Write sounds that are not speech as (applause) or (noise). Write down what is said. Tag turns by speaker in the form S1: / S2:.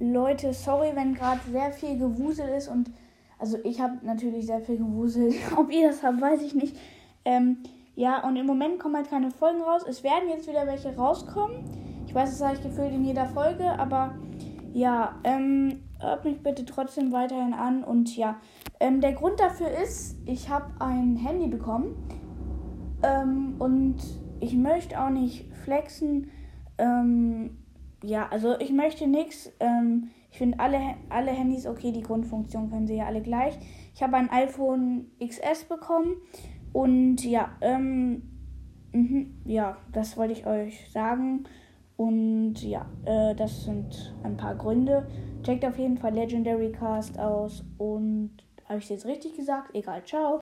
S1: Leute, sorry, wenn gerade sehr viel Gewusel ist und also ich habe natürlich sehr viel Gewusel. (laughs) Ob ihr das habt, weiß ich nicht. Ähm, ja, und im Moment kommen halt keine Folgen raus. Es werden jetzt wieder welche rauskommen. Ich weiß, das sage ich gefühlt in jeder Folge, aber ja, ähm, hört mich bitte trotzdem weiterhin an. Und ja, ähm, der Grund dafür ist, ich habe ein Handy bekommen. Ähm, und ich möchte auch nicht flexen. Ähm, ja, also ich möchte nichts. Ähm, ich finde alle, alle Handys okay, die Grundfunktion können sie ja alle gleich. Ich habe ein iPhone XS bekommen und ja, ähm, mh, ja, das wollte ich euch sagen. Und ja, äh, das sind ein paar Gründe. Checkt auf jeden Fall Legendary Cast aus und habe ich es jetzt richtig gesagt? Egal, ciao.